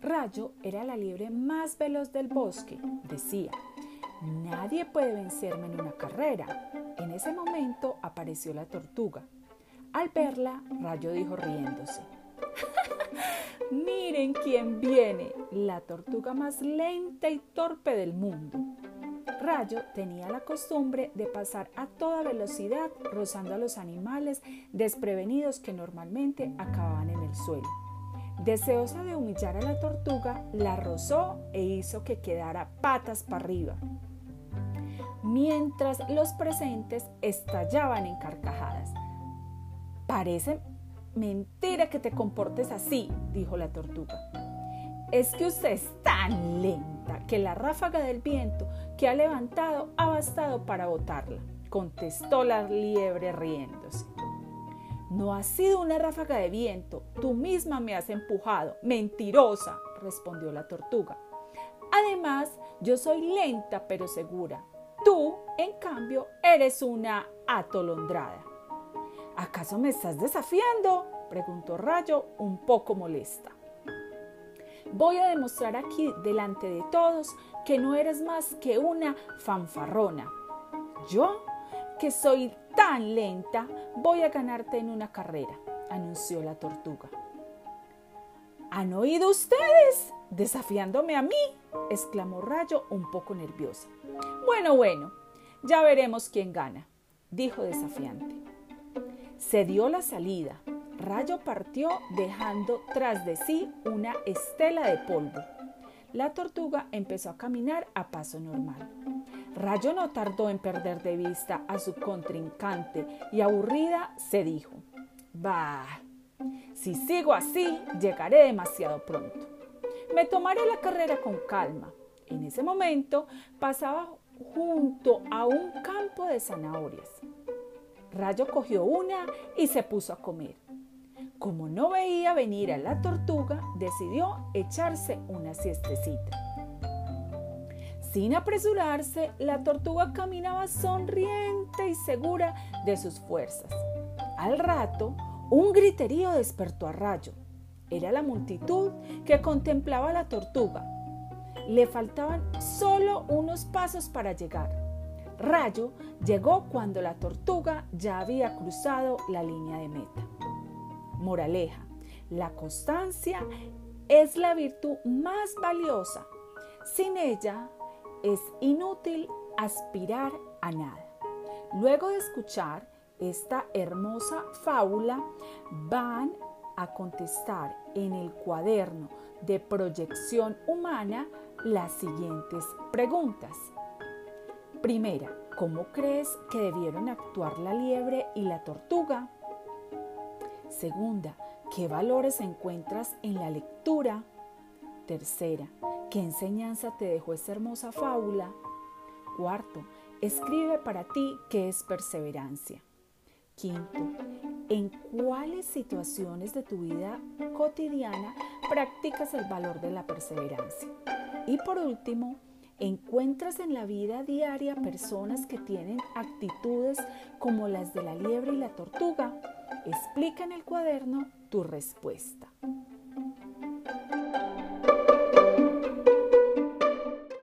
Rayo era la liebre más veloz del bosque. Decía, nadie puede vencerme en una carrera. En ese momento apareció la tortuga. Al verla, Rayo dijo riéndose. Miren quién viene, la tortuga más lenta y torpe del mundo. Rayo tenía la costumbre de pasar a toda velocidad rozando a los animales desprevenidos que normalmente acababan en el suelo. Deseosa de humillar a la tortuga, la rozó e hizo que quedara patas para arriba, mientras los presentes estallaban en carcajadas. Parece mentira que te comportes así, dijo la tortuga. Es que usted es tan lenta que la ráfaga del viento que ha levantado ha bastado para botarla, contestó la liebre riéndose. No ha sido una ráfaga de viento, tú misma me has empujado. Mentirosa, respondió la tortuga. Además, yo soy lenta pero segura. Tú, en cambio, eres una atolondrada. ¿Acaso me estás desafiando? preguntó Rayo un poco molesta. Voy a demostrar aquí delante de todos que no eres más que una fanfarrona. ¿Yo? Que soy tan lenta, voy a ganarte en una carrera, anunció la tortuga. ¿Han oído ustedes? Desafiándome a mí, exclamó Rayo un poco nerviosa. Bueno, bueno, ya veremos quién gana, dijo desafiante. Se dio la salida. Rayo partió dejando tras de sí una estela de polvo. La tortuga empezó a caminar a paso normal. Rayo no tardó en perder de vista a su contrincante y aburrida se dijo, Bah, si sigo así, llegaré demasiado pronto. Me tomaré la carrera con calma. En ese momento pasaba junto a un campo de zanahorias. Rayo cogió una y se puso a comer. Como no veía venir a la tortuga, decidió echarse una siestecita. Sin apresurarse, la tortuga caminaba sonriente y segura de sus fuerzas. Al rato, un griterío despertó a Rayo. Era la multitud que contemplaba a la tortuga. Le faltaban solo unos pasos para llegar. Rayo llegó cuando la tortuga ya había cruzado la línea de meta. Moraleja, la constancia es la virtud más valiosa. Sin ella, es inútil aspirar a nada. Luego de escuchar esta hermosa fábula, van a contestar en el cuaderno de proyección humana las siguientes preguntas. Primera, ¿cómo crees que debieron actuar la liebre y la tortuga? Segunda, ¿qué valores encuentras en la lectura? Tercera, ¿qué enseñanza te dejó esta hermosa fábula? Cuarto, escribe para ti qué es perseverancia. Quinto, ¿en cuáles situaciones de tu vida cotidiana practicas el valor de la perseverancia? Y por último, ¿encuentras en la vida diaria personas que tienen actitudes como las de la liebre y la tortuga? Explica en el cuaderno tu respuesta.